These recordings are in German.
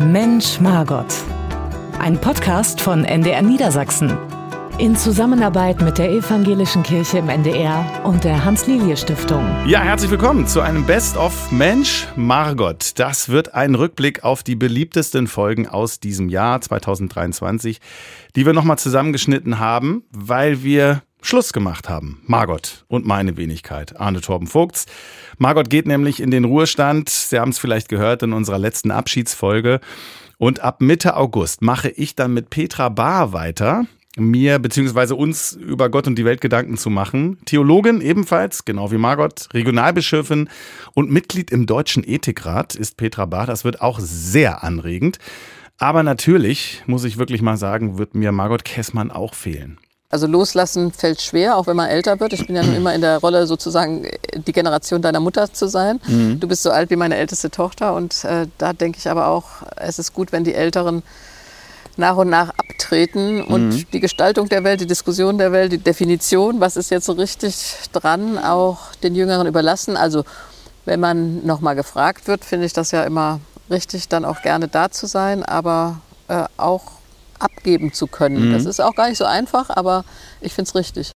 Mensch Margot. Ein Podcast von NDR Niedersachsen. In Zusammenarbeit mit der Evangelischen Kirche im NDR und der Hans-Lilie-Stiftung. Ja, herzlich willkommen zu einem Best-of Mensch Margot. Das wird ein Rückblick auf die beliebtesten Folgen aus diesem Jahr 2023, die wir nochmal zusammengeschnitten haben, weil wir Schluss gemacht haben. Margot und meine Wenigkeit, Arne Torben Vogts. Margot geht nämlich in den Ruhestand. Sie haben es vielleicht gehört in unserer letzten Abschiedsfolge. Und ab Mitte August mache ich dann mit Petra Bahr weiter, mir bzw. uns über Gott und die Welt Gedanken zu machen. Theologin ebenfalls, genau wie Margot, Regionalbischöfin und Mitglied im Deutschen Ethikrat ist Petra Bahr. Das wird auch sehr anregend. Aber natürlich, muss ich wirklich mal sagen, wird mir Margot Kessmann auch fehlen. Also loslassen fällt schwer, auch wenn man älter wird. Ich bin ja nun immer in der Rolle, sozusagen die Generation deiner Mutter zu sein. Mhm. Du bist so alt wie meine älteste Tochter und äh, da denke ich aber auch, es ist gut, wenn die Älteren nach und nach abtreten und mhm. die Gestaltung der Welt, die Diskussion der Welt, die Definition, was ist jetzt so richtig dran, auch den Jüngeren überlassen. Also wenn man nochmal gefragt wird, finde ich das ja immer richtig, dann auch gerne da zu sein, aber äh, auch abgeben zu können. Mhm. Das ist auch gar nicht so einfach, aber ich finde es richtig.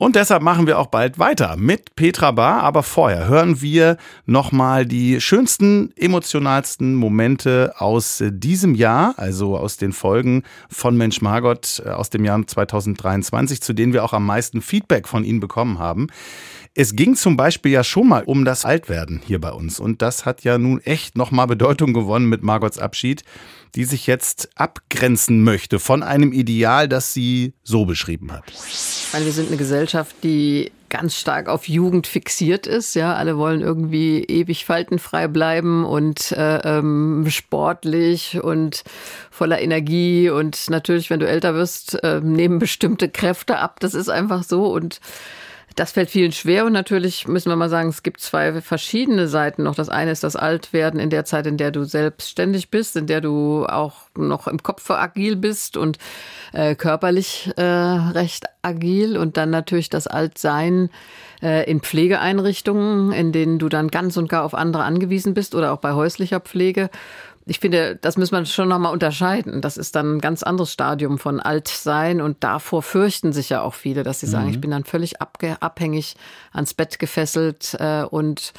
Und deshalb machen wir auch bald weiter mit Petra Bar. Aber vorher hören wir nochmal die schönsten, emotionalsten Momente aus diesem Jahr, also aus den Folgen von Mensch Margot äh, aus dem Jahr 2023, zu denen wir auch am meisten Feedback von Ihnen bekommen haben. Es ging zum Beispiel ja schon mal um das Altwerden hier bei uns. Und das hat ja nun echt nochmal Bedeutung gewonnen mit Margots Abschied die sich jetzt abgrenzen möchte von einem Ideal, das sie so beschrieben hat. Meine, wir sind eine Gesellschaft, die ganz stark auf Jugend fixiert ist. Ja, alle wollen irgendwie ewig faltenfrei bleiben und äh, ähm, sportlich und voller Energie. Und natürlich, wenn du älter wirst, äh, nehmen bestimmte Kräfte ab. Das ist einfach so und das fällt vielen schwer und natürlich müssen wir mal sagen, es gibt zwei verschiedene Seiten noch. Das eine ist das Altwerden in der Zeit, in der du selbstständig bist, in der du auch noch im Kopf agil bist und äh, körperlich äh, recht agil und dann natürlich das Altsein äh, in Pflegeeinrichtungen, in denen du dann ganz und gar auf andere angewiesen bist oder auch bei häuslicher Pflege ich finde, das muss man schon nochmal unterscheiden. Das ist dann ein ganz anderes Stadium von Altsein und davor fürchten sich ja auch viele, dass sie sagen, mhm. ich bin dann völlig abhängig ans Bett gefesselt äh, und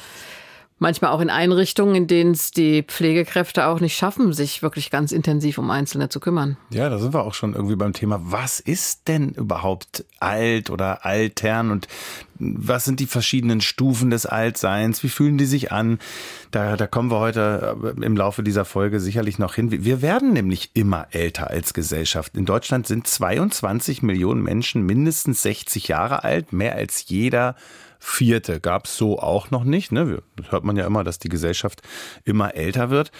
manchmal auch in Einrichtungen, in denen es die Pflegekräfte auch nicht schaffen, sich wirklich ganz intensiv um Einzelne zu kümmern. Ja, da sind wir auch schon irgendwie beim Thema, was ist denn überhaupt alt oder altern und was sind die verschiedenen Stufen des Altseins? Wie fühlen die sich an? Da, da kommen wir heute äh, im Laufe dieser Folge sicherlich noch hin. Wir werden nämlich immer älter als Gesellschaft. In Deutschland sind 22 Millionen Menschen mindestens 60 Jahre alt, mehr als jeder vierte. Gab es so auch noch nicht. Ne? Hört man ja immer, dass die Gesellschaft immer älter wird.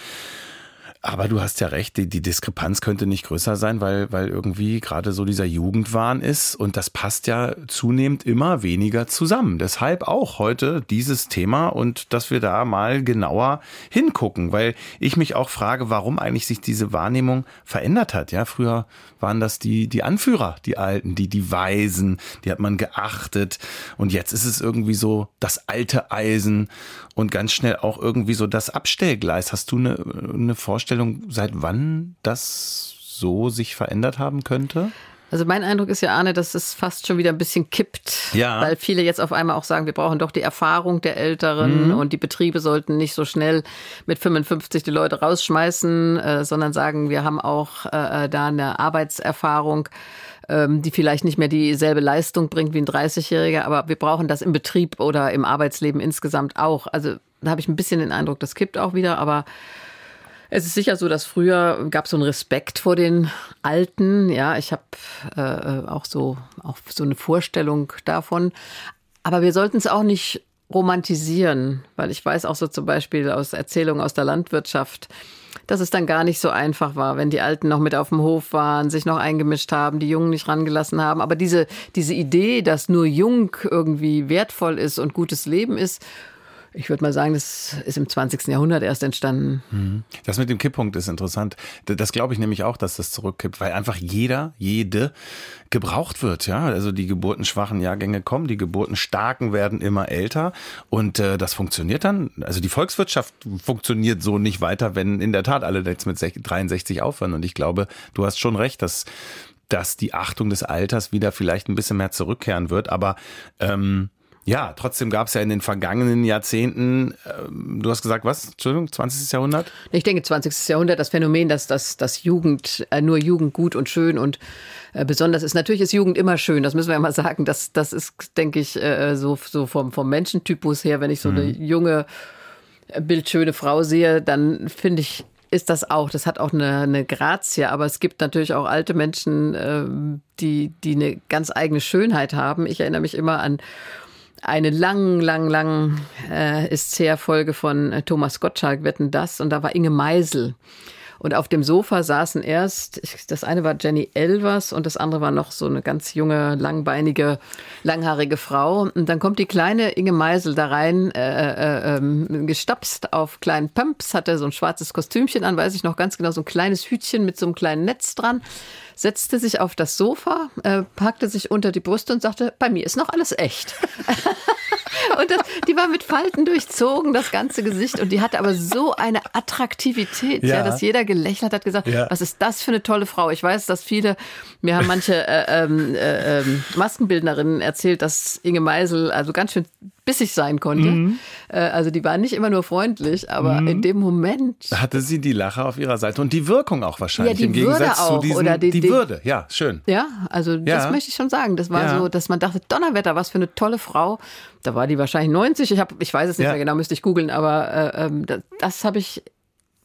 Aber du hast ja recht, die, die Diskrepanz könnte nicht größer sein, weil, weil irgendwie gerade so dieser Jugendwahn ist und das passt ja zunehmend immer weniger zusammen. Deshalb auch heute dieses Thema und dass wir da mal genauer hingucken, weil ich mich auch frage, warum eigentlich sich diese Wahrnehmung verändert hat. Ja, früher waren das die, die Anführer, die Alten, die, die Weisen, die hat man geachtet und jetzt ist es irgendwie so das alte Eisen und ganz schnell auch irgendwie so das Abstellgleis. Hast du eine, eine Vorstellung, seit wann das so sich verändert haben könnte? Also mein Eindruck ist ja, Arne, dass es fast schon wieder ein bisschen kippt, ja. weil viele jetzt auf einmal auch sagen, wir brauchen doch die Erfahrung der Älteren mhm. und die Betriebe sollten nicht so schnell mit 55 die Leute rausschmeißen, äh, sondern sagen, wir haben auch äh, da eine Arbeitserfahrung ähm, die vielleicht nicht mehr dieselbe Leistung bringt wie ein 30-Jähriger, aber wir brauchen das im Betrieb oder im Arbeitsleben insgesamt auch. Also da habe ich ein bisschen den Eindruck, das kippt auch wieder, aber es ist sicher so, dass früher gab es so einen Respekt vor den Alten. Ja, ich habe äh, auch so auch so eine Vorstellung davon. Aber wir sollten es auch nicht romantisieren, weil ich weiß auch so zum Beispiel aus Erzählungen aus der Landwirtschaft, dass es dann gar nicht so einfach war, wenn die Alten noch mit auf dem Hof waren, sich noch eingemischt haben, die Jungen nicht rangelassen haben. Aber diese, diese Idee, dass nur jung irgendwie wertvoll ist und gutes Leben ist, ich würde mal sagen, das ist im 20. Jahrhundert erst entstanden. Mhm. Das mit dem Kipppunkt ist interessant. Das glaube ich nämlich auch, dass das zurückkippt, weil einfach jeder, jede gebraucht wird. Ja, also die geburtenschwachen Jahrgänge kommen, die geburtenstarken werden immer älter und äh, das funktioniert dann. Also die Volkswirtschaft funktioniert so nicht weiter, wenn in der Tat alle jetzt mit 63 aufhören. Und ich glaube, du hast schon recht, dass dass die Achtung des Alters wieder vielleicht ein bisschen mehr zurückkehren wird. Aber ähm, ja, trotzdem gab es ja in den vergangenen Jahrzehnten, äh, du hast gesagt, was? Entschuldigung, 20. Jahrhundert? Ich denke, 20. Jahrhundert, das Phänomen, dass, dass, dass Jugend, äh, nur Jugend gut und schön und äh, besonders ist. Natürlich ist Jugend immer schön, das müssen wir ja mal sagen. Das, das ist, denke ich, äh, so, so vom, vom Menschentypus her, wenn ich so mhm. eine junge, äh, bildschöne Frau sehe, dann finde ich, ist das auch. Das hat auch eine, eine Grazie, aber es gibt natürlich auch alte Menschen, äh, die, die eine ganz eigene Schönheit haben. Ich erinnere mich immer an eine lang, lang, lang äh, ist sehr Folge von äh, Thomas Gottschalk, Wetten das, und da war Inge Meisel. Und auf dem Sofa saßen erst, das eine war Jenny Elvers und das andere war noch so eine ganz junge, langbeinige, langhaarige Frau. Und dann kommt die kleine Inge Meisel da rein, äh, äh, äh, gestapst auf kleinen Pumps, hatte so ein schwarzes Kostümchen an, weiß ich noch ganz genau, so ein kleines Hütchen mit so einem kleinen Netz dran setzte sich auf das Sofa, äh, packte sich unter die Brust und sagte, bei mir ist noch alles echt. und das, die war mit Falten durchzogen, das ganze Gesicht. Und die hatte aber so eine Attraktivität, ja. ja dass jeder gelächelt hat, gesagt, ja. was ist das für eine tolle Frau. Ich weiß, dass viele, mir haben manche äh, ähm, äh, äh, Maskenbildnerinnen erzählt, dass Inge Meisel also ganz schön bissig sein konnte. Mhm. Äh, also die war nicht immer nur freundlich, aber mhm. in dem Moment hatte sie die Lache auf ihrer Seite und die Wirkung auch wahrscheinlich ja, die im Würde Gegensatz auch, zu diesem, oder die, die, Würde. Ja, schön. Ja, also ja. das möchte ich schon sagen. Das war so, dass man dachte, Donnerwetter, was für eine tolle Frau. Da war die wahrscheinlich 90. Ich habe, ich weiß es nicht mehr genau, müsste ich googeln, aber äh, ähm, das, das habe ich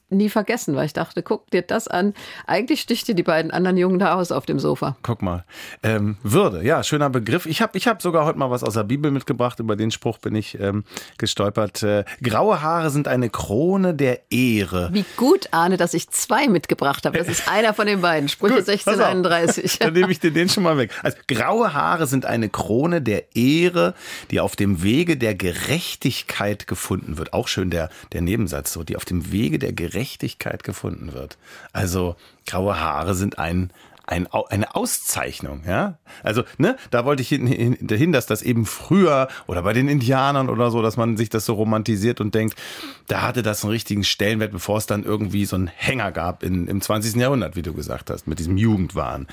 nie vergessen, weil ich dachte, guck dir das an. Eigentlich sticht dir die beiden anderen Jungen da aus auf dem Sofa. Guck mal. Ähm, Würde, ja, schöner Begriff. Ich habe ich hab sogar heute mal was aus der Bibel mitgebracht. Über den Spruch bin ich ähm, gestolpert. Äh, graue Haare sind eine Krone der Ehre. Wie gut, Arne, dass ich zwei mitgebracht habe. Das ist einer von den beiden. Sprüche 1631. Dann nehme ich dir den schon mal weg. Also, graue Haare sind eine Krone der Ehre, die auf dem Wege der Gerechtigkeit gefunden wird. Auch schön der, der Nebensatz, so, die auf dem Wege der Gerechtigkeit Gerechtigkeit gefunden wird. Also graue Haare sind ein ein, eine Auszeichnung, ja. Also, ne, da wollte ich hin, hin, dass das eben früher oder bei den Indianern oder so, dass man sich das so romantisiert und denkt, da hatte das einen richtigen Stellenwert, bevor es dann irgendwie so einen Hänger gab in, im 20. Jahrhundert, wie du gesagt hast, mit diesem Jugendwahn.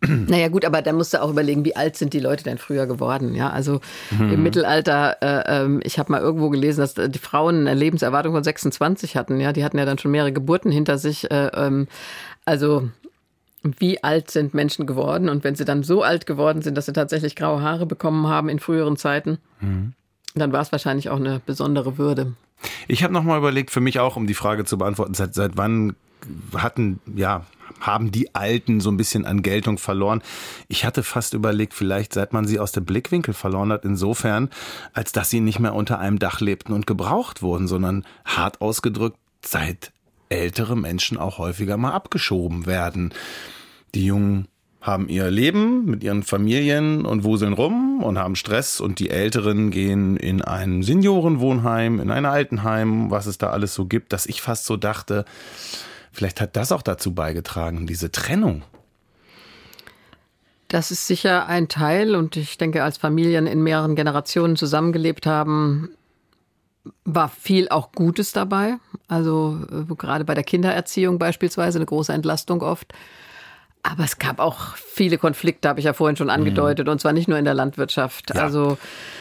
Naja, gut, aber da musst du auch überlegen, wie alt sind die Leute denn früher geworden, ja. Also mhm. im Mittelalter, äh, ähm, ich habe mal irgendwo gelesen, dass die Frauen eine Lebenserwartung von 26 hatten, ja. Die hatten ja dann schon mehrere Geburten hinter sich. Äh, ähm, also wie alt sind Menschen geworden und wenn sie dann so alt geworden sind, dass sie tatsächlich graue Haare bekommen haben in früheren Zeiten, mhm. dann war es wahrscheinlich auch eine besondere Würde. Ich habe nochmal überlegt, für mich auch, um die Frage zu beantworten, seit, seit wann hatten, ja, haben die Alten so ein bisschen an Geltung verloren. Ich hatte fast überlegt, vielleicht seit man sie aus dem Blickwinkel verloren hat, insofern, als dass sie nicht mehr unter einem Dach lebten und gebraucht wurden, sondern hart ausgedrückt seit ältere Menschen auch häufiger mal abgeschoben werden. Die Jungen haben ihr Leben mit ihren Familien und wuseln rum und haben Stress und die Älteren gehen in ein Seniorenwohnheim, in ein Altenheim, was es da alles so gibt, dass ich fast so dachte, vielleicht hat das auch dazu beigetragen, diese Trennung. Das ist sicher ein Teil und ich denke, als Familien in mehreren Generationen zusammengelebt haben, war viel auch Gutes dabei. Also äh, gerade bei der Kindererziehung beispielsweise eine große Entlastung oft. Aber es gab auch viele Konflikte, habe ich ja vorhin schon mhm. angedeutet, mhm. und zwar nicht nur in der Landwirtschaft. Ja. Also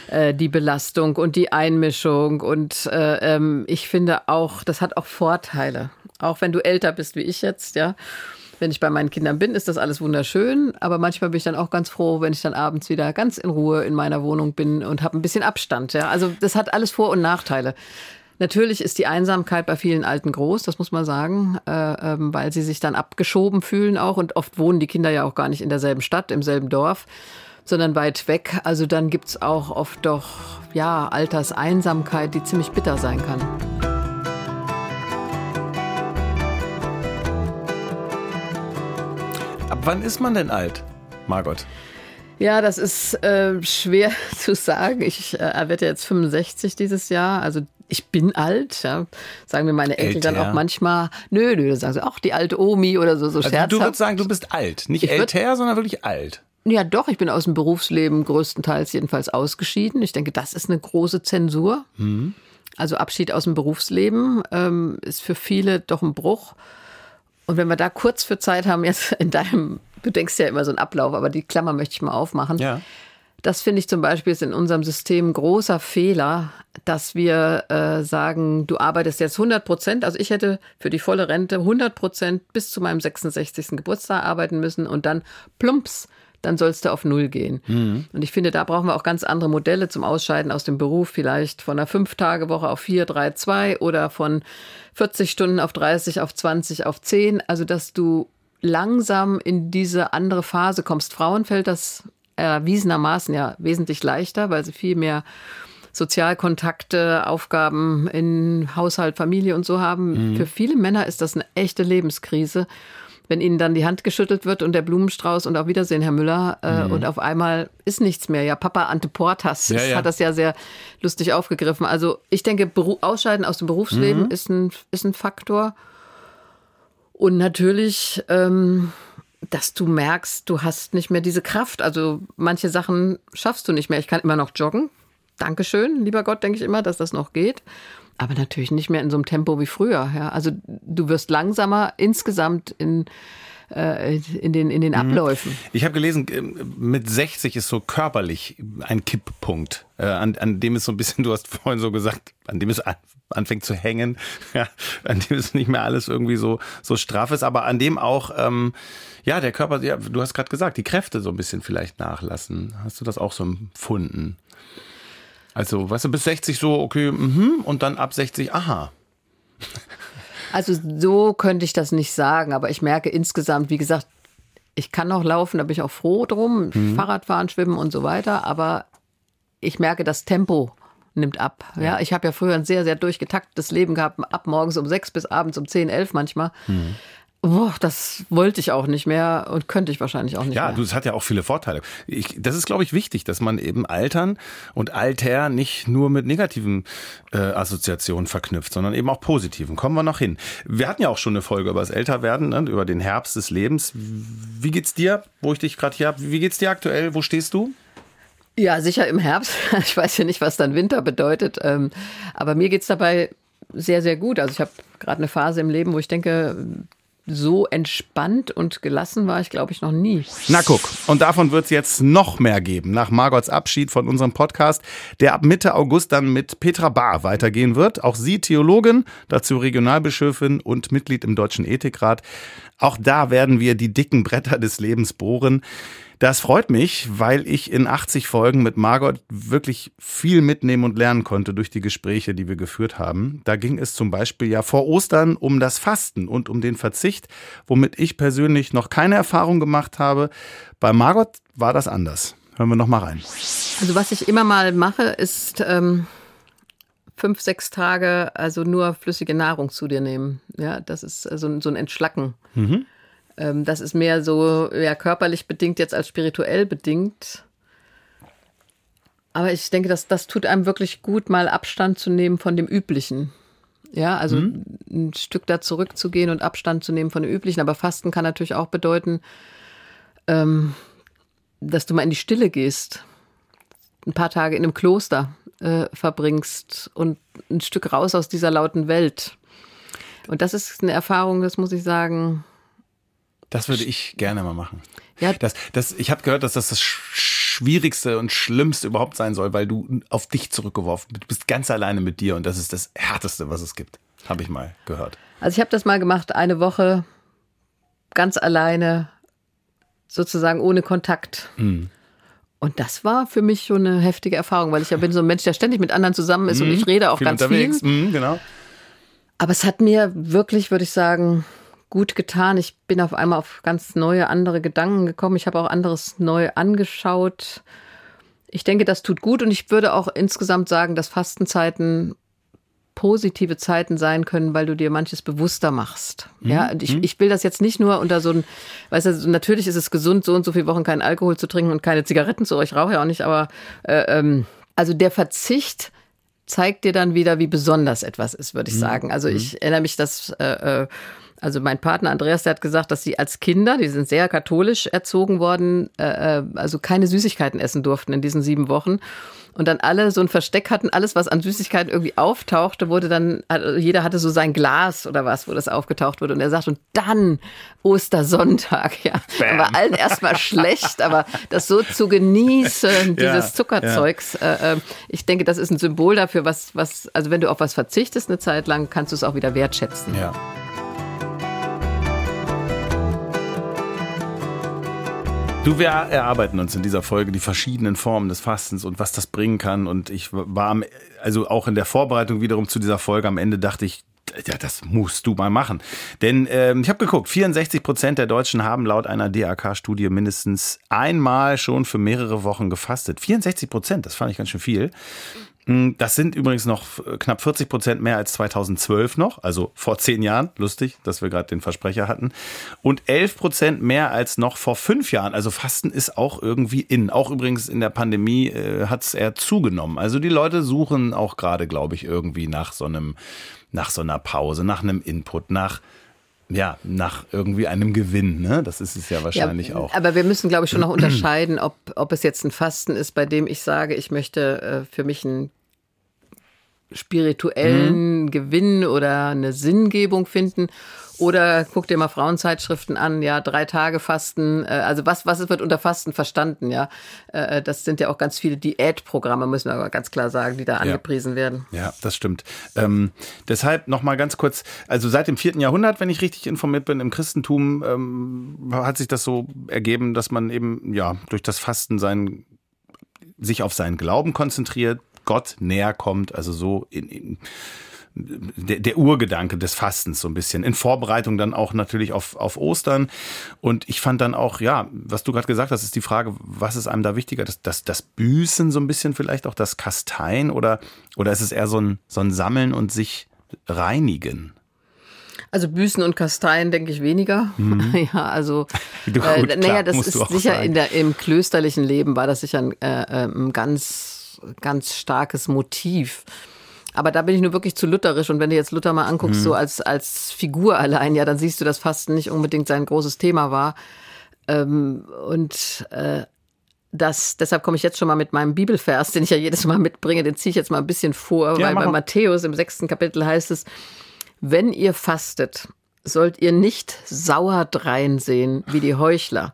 äh, die Belastung und die Einmischung. Und äh, ähm, ich finde auch, das hat auch Vorteile. Auch wenn du älter bist wie ich jetzt, ja. Wenn ich bei meinen Kindern bin, ist das alles wunderschön. Aber manchmal bin ich dann auch ganz froh, wenn ich dann abends wieder ganz in Ruhe in meiner Wohnung bin und habe ein bisschen Abstand. Ja. Also das hat alles Vor- und Nachteile. Natürlich ist die Einsamkeit bei vielen Alten groß, das muss man sagen, äh, ähm, weil sie sich dann abgeschoben fühlen auch und oft wohnen die Kinder ja auch gar nicht in derselben Stadt, im selben Dorf, sondern weit weg. Also dann gibt's auch oft doch ja Alterseinsamkeit, die ziemlich bitter sein kann. Wann ist man denn alt, Margot? Ja, das ist äh, schwer zu sagen. Ich äh, werde jetzt 65 dieses Jahr, also ich bin alt, ja. Sagen mir meine Enkel älter. dann auch manchmal, nö, nö, dann sagen sie, ach, die alte Omi oder so, so also scherzhaft. Du würdest sagen, du bist alt. Nicht ich älter, würd, sondern wirklich alt. Ja, doch, ich bin aus dem Berufsleben größtenteils jedenfalls ausgeschieden. Ich denke, das ist eine große Zensur. Mhm. Also Abschied aus dem Berufsleben ähm, ist für viele doch ein Bruch. Und wenn wir da kurz für Zeit haben, jetzt in deinem, du denkst ja immer so einen Ablauf, aber die Klammer möchte ich mal aufmachen. Ja. Das finde ich zum Beispiel ist in unserem System ein großer Fehler, dass wir äh, sagen, du arbeitest jetzt 100 Prozent. Also ich hätte für die volle Rente 100 Prozent bis zu meinem 66. Geburtstag arbeiten müssen und dann plumps, dann sollst du auf Null gehen. Mhm. Und ich finde, da brauchen wir auch ganz andere Modelle zum Ausscheiden aus dem Beruf. Vielleicht von einer Fünf-Tage-Woche auf vier, drei, zwei oder von 40 Stunden auf 30, auf 20, auf 10. Also, dass du langsam in diese andere Phase kommst. Frauen fällt das erwiesenermaßen ja wesentlich leichter, weil sie viel mehr Sozialkontakte, Aufgaben in Haushalt, Familie und so haben. Mhm. Für viele Männer ist das eine echte Lebenskrise, wenn ihnen dann die Hand geschüttelt wird und der Blumenstrauß und auf Wiedersehen, Herr Müller, äh, mhm. und auf einmal ist nichts mehr. Ja, Papa Ante Portas ja, ja. hat das ja sehr lustig aufgegriffen. Also ich denke, Beru Ausscheiden aus dem Berufsleben mhm. ist, ein, ist ein Faktor. Und natürlich ähm, dass du merkst, du hast nicht mehr diese Kraft. Also manche Sachen schaffst du nicht mehr. Ich kann immer noch joggen. Dankeschön, lieber Gott, denke ich immer, dass das noch geht. Aber natürlich nicht mehr in so einem Tempo wie früher. Ja. Also du wirst langsamer insgesamt in äh, in den, in den mhm. Abläufen. Ich habe gelesen, äh, mit 60 ist so körperlich ein Kipppunkt, äh, an, an dem es so ein bisschen, du hast vorhin so gesagt, an dem es anfängt zu hängen, ja, an dem es nicht mehr alles irgendwie so, so straff ist, aber an dem auch, ähm, ja, der Körper, ja, du hast gerade gesagt, die Kräfte so ein bisschen vielleicht nachlassen. Hast du das auch so empfunden? Also, weißt du, bis 60 so, okay, mhm, und dann ab 60, aha. Also so könnte ich das nicht sagen, aber ich merke insgesamt, wie gesagt, ich kann noch laufen, da bin ich auch froh drum, mhm. Fahrradfahren, Schwimmen und so weiter, aber ich merke, das Tempo nimmt ab. Ja, ich habe ja früher ein sehr, sehr durchgetaktetes Leben gehabt, ab morgens um sechs bis abends um zehn, elf manchmal. Mhm. Boah, das wollte ich auch nicht mehr und könnte ich wahrscheinlich auch nicht ja, mehr. Ja, das hat ja auch viele Vorteile. Ich, das ist, glaube ich, wichtig, dass man eben Altern und Alter nicht nur mit negativen äh, Assoziationen verknüpft, sondern eben auch positiven. Kommen wir noch hin. Wir hatten ja auch schon eine Folge über das Älterwerden, ne, über den Herbst des Lebens. Wie geht's dir, wo ich dich gerade hier habe? Wie geht's dir aktuell? Wo stehst du? Ja, sicher im Herbst. Ich weiß ja nicht, was dann Winter bedeutet. Ähm, aber mir geht's dabei sehr, sehr gut. Also ich habe gerade eine Phase im Leben, wo ich denke, so entspannt und gelassen war ich, glaube ich, noch nie. Na guck, und davon wird es jetzt noch mehr geben, nach Margots Abschied von unserem Podcast, der ab Mitte August dann mit Petra Bahr weitergehen wird. Auch sie Theologin, dazu Regionalbischöfin und Mitglied im Deutschen Ethikrat. Auch da werden wir die dicken Bretter des Lebens bohren. Das freut mich, weil ich in 80 Folgen mit Margot wirklich viel mitnehmen und lernen konnte durch die Gespräche, die wir geführt haben. Da ging es zum Beispiel ja vor Ostern um das Fasten und um den Verzicht, womit ich persönlich noch keine Erfahrung gemacht habe. Bei Margot war das anders. Hören wir noch mal rein. Also was ich immer mal mache, ist ähm, fünf, sechs Tage also nur flüssige Nahrung zu dir nehmen. Ja, das ist also so ein Entschlacken. Mhm. Ähm, das ist mehr so ja, körperlich bedingt jetzt als spirituell bedingt. Aber ich denke, dass das tut einem wirklich gut, mal Abstand zu nehmen von dem Üblichen. Ja, also mhm. ein Stück da zurückzugehen und Abstand zu nehmen von dem Üblichen. Aber Fasten kann natürlich auch bedeuten, ähm, dass du mal in die Stille gehst, ein paar Tage in einem Kloster äh, verbringst und ein Stück raus aus dieser lauten Welt. Und das ist eine Erfahrung, das muss ich sagen, das würde ich gerne mal machen. Ja. Das, das, ich habe gehört, dass das das Schwierigste und Schlimmste überhaupt sein soll, weil du auf dich zurückgeworfen bist. Du bist ganz alleine mit dir und das ist das Härteste, was es gibt. Habe ich mal gehört. Also ich habe das mal gemacht, eine Woche ganz alleine, sozusagen ohne Kontakt. Mhm. Und das war für mich schon eine heftige Erfahrung, weil ich ja bin so ein Mensch, der ständig mit anderen zusammen ist mhm. und ich rede auch viel ganz unterwegs. viel. Mhm, genau. Aber es hat mir wirklich, würde ich sagen, gut getan. Ich bin auf einmal auf ganz neue, andere Gedanken gekommen. Ich habe auch anderes neu angeschaut. Ich denke, das tut gut und ich würde auch insgesamt sagen, dass Fastenzeiten positive Zeiten sein können, weil du dir manches bewusster machst. Ja, und ich, ich will das jetzt nicht nur unter so ein, weißt du, natürlich ist es gesund, so und so viele Wochen keinen Alkohol zu trinken und keine Zigaretten zu, ich rauche ja auch nicht, aber äh, ähm, also der Verzicht zeigt dir dann wieder, wie besonders etwas ist, würde ich sagen. Also ich erinnere mich, dass äh, äh, also mein Partner Andreas, der hat gesagt, dass sie als Kinder, die sind sehr katholisch erzogen worden, äh, äh, also keine Süßigkeiten essen durften in diesen sieben Wochen. Und dann alle so ein Versteck hatten, alles, was an Süßigkeiten irgendwie auftauchte, wurde dann, also jeder hatte so sein Glas oder was, wo das aufgetaucht wurde. Und er sagt, und dann Ostersonntag, ja. Bam. war allen erstmal schlecht, aber das so zu genießen, dieses ja, Zuckerzeugs, ja. Äh, ich denke, das ist ein Symbol dafür, was, was, also wenn du auf was verzichtest eine Zeit lang, kannst du es auch wieder wertschätzen. Ja. Du, wir erarbeiten uns in dieser Folge die verschiedenen Formen des Fastens und was das bringen kann. Und ich war, also auch in der Vorbereitung wiederum zu dieser Folge am Ende dachte ich, ja, das musst du mal machen. Denn ähm, ich habe geguckt, 64 Prozent der Deutschen haben laut einer DAK-Studie mindestens einmal schon für mehrere Wochen gefastet. 64 Prozent, das fand ich ganz schön viel. Hm, das sind übrigens noch knapp 40 Prozent mehr als 2012 noch, also vor zehn Jahren. Lustig, dass wir gerade den Versprecher hatten. Und 11 Prozent mehr als noch vor fünf Jahren. Also Fasten ist auch irgendwie in. Auch übrigens in der Pandemie äh, hat es eher zugenommen. Also die Leute suchen auch gerade, glaube ich, irgendwie nach so einem, nach so einer Pause, nach einem Input, nach ja, nach irgendwie einem Gewinn, ne? Das ist es ja wahrscheinlich ja, auch. Aber wir müssen, glaube ich, schon noch unterscheiden, ob, ob es jetzt ein Fasten ist, bei dem ich sage, ich möchte äh, für mich einen spirituellen mhm. Gewinn oder eine Sinngebung finden oder guck dir mal Frauenzeitschriften an, ja, drei Tage Fasten. Äh, also was, was wird unter Fasten verstanden, ja? Äh, das sind ja auch ganz viele Diätprogramme, müssen wir aber ganz klar sagen, die da angepriesen ja. werden. Ja, das stimmt. Ähm, deshalb nochmal ganz kurz, also seit dem vierten Jahrhundert, wenn ich richtig informiert bin, im Christentum ähm, hat sich das so ergeben, dass man eben, ja, durch das Fasten sein, sich auf seinen Glauben konzentriert, Gott näher kommt, also so in, in der, der Urgedanke des Fastens so ein bisschen. In Vorbereitung dann auch natürlich auf, auf Ostern. Und ich fand dann auch, ja, was du gerade gesagt hast, ist die Frage, was ist einem da wichtiger? Das, das, das Büßen so ein bisschen vielleicht auch, das Kasteien oder, oder ist es eher so ein, so ein Sammeln und sich reinigen? Also Büßen und Kasteien denke ich weniger. Mhm. ja, also Gut, äh, naja, das ist sicher in der im klösterlichen Leben war das sicher ein, äh, ein ähm, ganz ganz starkes Motiv. Aber da bin ich nur wirklich zu lutherisch. Und wenn du jetzt Luther mal anguckst, mhm. so als, als Figur allein, ja, dann siehst du, dass Fasten nicht unbedingt sein großes Thema war. Ähm, und äh, das, deshalb komme ich jetzt schon mal mit meinem Bibelvers, den ich ja jedes Mal mitbringe, den ziehe ich jetzt mal ein bisschen vor, ja, weil bei Matthäus im sechsten Kapitel heißt es, wenn ihr fastet, sollt ihr nicht sauer dreinsehen wie die Heuchler,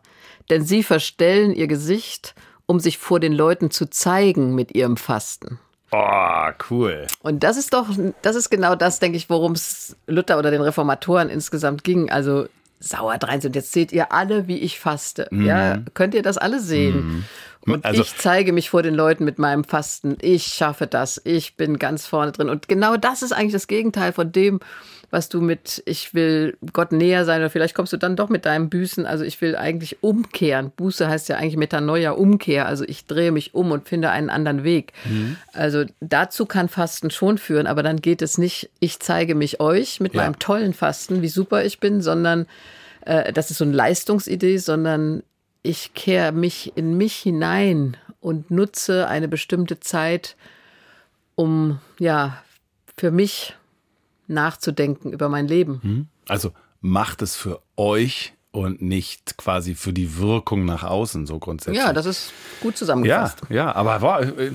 denn sie verstellen ihr Gesicht, um sich vor den Leuten zu zeigen mit ihrem Fasten. Oh, cool. Und das ist doch, das ist genau das, denke ich, worum es Luther oder den Reformatoren insgesamt ging. Also sauer drein sind. Jetzt seht ihr alle, wie ich faste. Mhm. Ja, könnt ihr das alle sehen? Mhm. Und also, ich zeige mich vor den Leuten mit meinem Fasten. Ich schaffe das. Ich bin ganz vorne drin. Und genau das ist eigentlich das Gegenteil von dem, was du mit, ich will Gott näher sein oder vielleicht kommst du dann doch mit deinem Büßen. Also ich will eigentlich umkehren. Buße heißt ja eigentlich Metanoia, Umkehr. Also ich drehe mich um und finde einen anderen Weg. Mhm. Also dazu kann Fasten schon führen, aber dann geht es nicht, ich zeige mich euch mit ja. meinem tollen Fasten, wie super ich bin, sondern äh, das ist so eine Leistungsidee, sondern ich kehre mich in mich hinein und nutze eine bestimmte Zeit, um ja für mich nachzudenken über mein Leben. Hm? Also macht es für euch und nicht quasi für die Wirkung nach außen so grundsätzlich. Ja, das ist gut zusammengefasst. Ja, ja, aber war äh,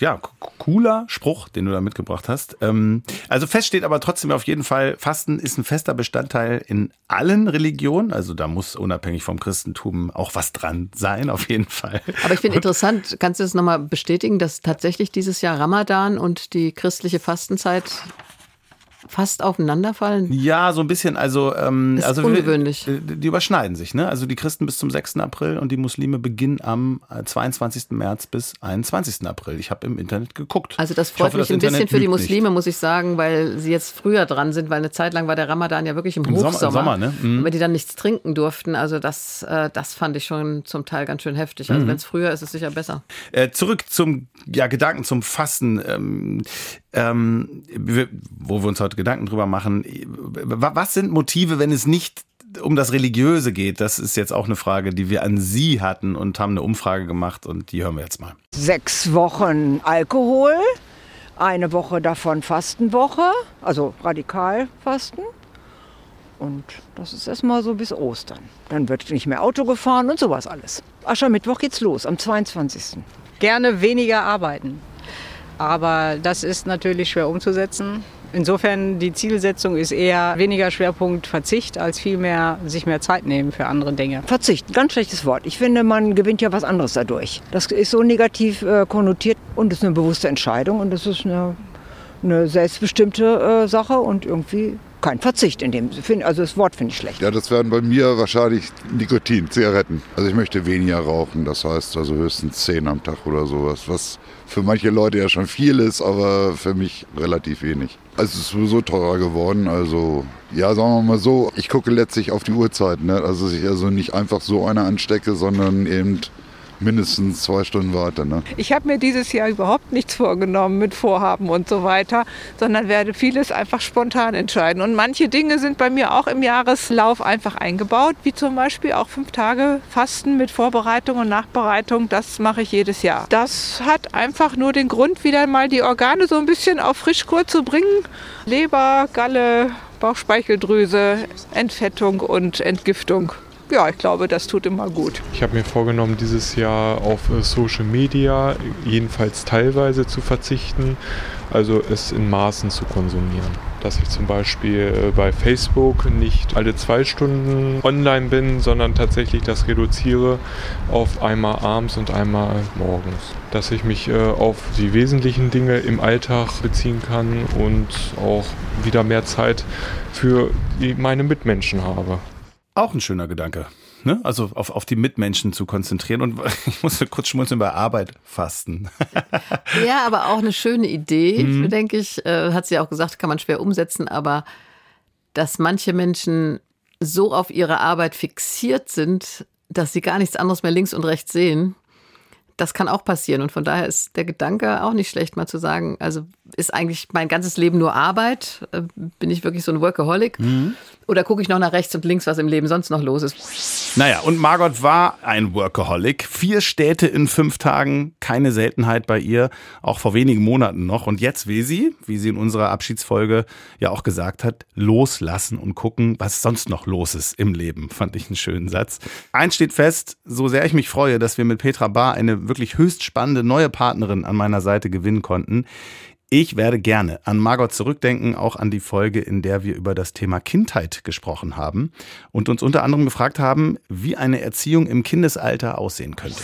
ja cooler Spruch, den du da mitgebracht hast. Ähm, also fest steht aber trotzdem auf jeden Fall, Fasten ist ein fester Bestandteil in allen Religionen. Also da muss unabhängig vom Christentum auch was dran sein, auf jeden Fall. Aber ich finde interessant, kannst du das nochmal bestätigen, dass tatsächlich dieses Jahr Ramadan und die christliche Fastenzeit fast aufeinanderfallen? Ja, so ein bisschen. Also, ähm, das ist also ungewöhnlich. Wir, die überschneiden sich. Ne? Also die Christen bis zum 6. April und die Muslime beginnen am 22. Äh, März bis 21. April. Ich habe im Internet geguckt. Also das freut hoffe, mich ein bisschen für die Muslime, nicht. muss ich sagen, weil sie jetzt früher dran sind, weil eine Zeit lang war der Ramadan ja wirklich im, Im Hochsommer. Sommer, ne? mhm. Wenn die dann nichts trinken durften, also das, äh, das fand ich schon zum Teil ganz schön heftig. Also mhm. wenn es früher ist, ist es sicher besser. Äh, zurück zum ja, Gedanken zum Fasten. Ähm, ähm, wo wir uns heute Gedanken drüber machen. Was sind Motive, wenn es nicht um das Religiöse geht? Das ist jetzt auch eine Frage, die wir an Sie hatten und haben eine Umfrage gemacht und die hören wir jetzt mal. Sechs Wochen Alkohol, eine Woche davon Fastenwoche, also radikal Fasten. Und das ist erstmal so bis Ostern. Dann wird nicht mehr Auto gefahren und sowas alles. Aschermittwoch geht's los, am 22. Gerne weniger arbeiten. Aber das ist natürlich schwer umzusetzen. Insofern die Zielsetzung ist eher weniger Schwerpunkt Verzicht als vielmehr sich mehr Zeit nehmen für andere Dinge. Verzicht, ganz schlechtes Wort. Ich finde, man gewinnt ja was anderes dadurch. Das ist so negativ äh, konnotiert und ist eine bewusste Entscheidung und das ist eine, eine selbstbestimmte äh, Sache und irgendwie kein Verzicht in dem Sinne. Also das Wort finde ich schlecht. Ja, das werden bei mir wahrscheinlich Nikotin, Zigaretten. Also ich möchte weniger rauchen, das heißt also höchstens zehn am Tag oder sowas, was für manche Leute ja schon viel ist, aber für mich relativ wenig. Also es ist sowieso teurer geworden, also ja, sagen wir mal so, ich gucke letztlich auf die Uhrzeit, ne? also dass ich also nicht einfach so eine anstecke, sondern eben mindestens zwei Stunden warte. Ne? Ich habe mir dieses Jahr überhaupt nichts vorgenommen mit Vorhaben und so weiter, sondern werde vieles einfach spontan entscheiden. Und manche Dinge sind bei mir auch im Jahreslauf einfach eingebaut, wie zum Beispiel auch fünf Tage Fasten mit Vorbereitung und Nachbereitung. Das mache ich jedes Jahr. Das hat einfach nur den Grund, wieder mal die Organe so ein bisschen auf Frischkur zu bringen. Leber, Galle, Bauchspeicheldrüse, Entfettung und Entgiftung ja, ich glaube, das tut immer gut. Ich habe mir vorgenommen, dieses Jahr auf äh, Social Media jedenfalls teilweise zu verzichten, also es in Maßen zu konsumieren. Dass ich zum Beispiel äh, bei Facebook nicht alle zwei Stunden online bin, sondern tatsächlich das reduziere auf einmal abends und einmal morgens. Dass ich mich äh, auf die wesentlichen Dinge im Alltag beziehen kann und auch wieder mehr Zeit für meine Mitmenschen habe. Auch ein schöner Gedanke. Ne? Also auf, auf die Mitmenschen zu konzentrieren. Und ich musste kurz schmunzeln bei Arbeit fasten. ja, aber auch eine schöne Idee, mhm. denke ich. Äh, hat sie auch gesagt, kann man schwer umsetzen, aber dass manche Menschen so auf ihre Arbeit fixiert sind, dass sie gar nichts anderes mehr links und rechts sehen, das kann auch passieren. Und von daher ist der Gedanke auch nicht schlecht, mal zu sagen, also ist eigentlich mein ganzes Leben nur Arbeit? Äh, bin ich wirklich so ein Workaholic? Mhm. Oder gucke ich noch nach rechts und links, was im Leben sonst noch los ist? Naja, und Margot war ein Workaholic. Vier Städte in fünf Tagen, keine Seltenheit bei ihr, auch vor wenigen Monaten noch. Und jetzt will sie, wie sie in unserer Abschiedsfolge ja auch gesagt hat, loslassen und gucken, was sonst noch los ist im Leben. Fand ich einen schönen Satz. Eins steht fest, so sehr ich mich freue, dass wir mit Petra Bar eine wirklich höchst spannende neue Partnerin an meiner Seite gewinnen konnten. Ich werde gerne an Margot zurückdenken, auch an die Folge, in der wir über das Thema Kindheit gesprochen haben und uns unter anderem gefragt haben, wie eine Erziehung im Kindesalter aussehen könnte.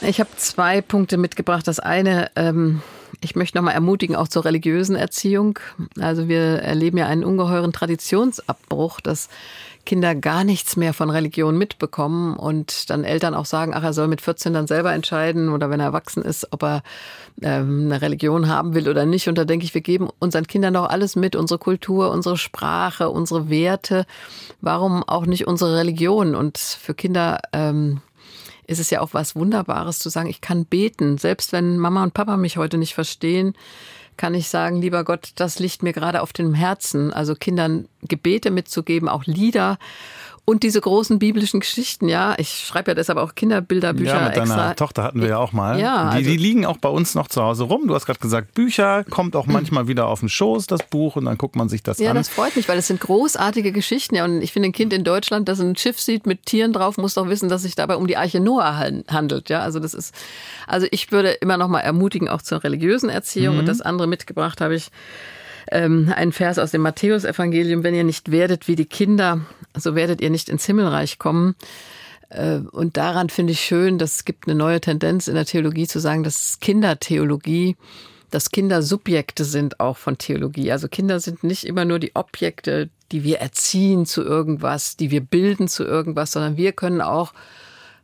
Ich habe zwei Punkte mitgebracht. Das eine, ähm, ich möchte nochmal ermutigen, auch zur religiösen Erziehung. Also wir erleben ja einen ungeheuren Traditionsabbruch, dass Kinder gar nichts mehr von Religion mitbekommen und dann Eltern auch sagen, ach, er soll mit 14 dann selber entscheiden oder wenn er erwachsen ist, ob er ähm, eine Religion haben will oder nicht. Und da denke ich, wir geben unseren Kindern doch alles mit, unsere Kultur, unsere Sprache, unsere Werte. Warum auch nicht unsere Religion? Und für Kinder ähm, ist es ja auch was Wunderbares zu sagen, ich kann beten, selbst wenn Mama und Papa mich heute nicht verstehen kann ich sagen, lieber Gott, das liegt mir gerade auf dem Herzen. Also Kindern Gebete mitzugeben, auch Lieder und diese großen biblischen Geschichten, ja. Ich schreibe ja deshalb auch Kinderbilderbücher Ja, mit deiner extra. Tochter hatten wir ja auch mal. Ja, die, also die liegen auch bei uns noch zu Hause rum. Du hast gerade gesagt, Bücher kommt auch manchmal wieder auf den Schoß, das Buch, und dann guckt man sich das ja, an. Ja, das freut mich, weil es sind großartige Geschichten. Ja, und ich finde, ein Kind in Deutschland, das ein Schiff sieht mit Tieren drauf, muss doch wissen, dass sich dabei um die Arche Noah handelt. Ja, also das ist, also ich würde immer noch mal ermutigen, auch zur religiösen Erziehung. Mhm. Und das andere mitgebracht habe ich ähm, ein Vers aus dem Matthäusevangelium, wenn ihr nicht werdet wie die Kinder, so werdet ihr nicht ins Himmelreich kommen. Äh, und daran finde ich schön, dass es gibt eine neue Tendenz in der Theologie zu sagen, dass Kindertheologie, dass Kinder Subjekte sind auch von Theologie. Also Kinder sind nicht immer nur die Objekte, die wir erziehen zu irgendwas, die wir bilden zu irgendwas, sondern wir können auch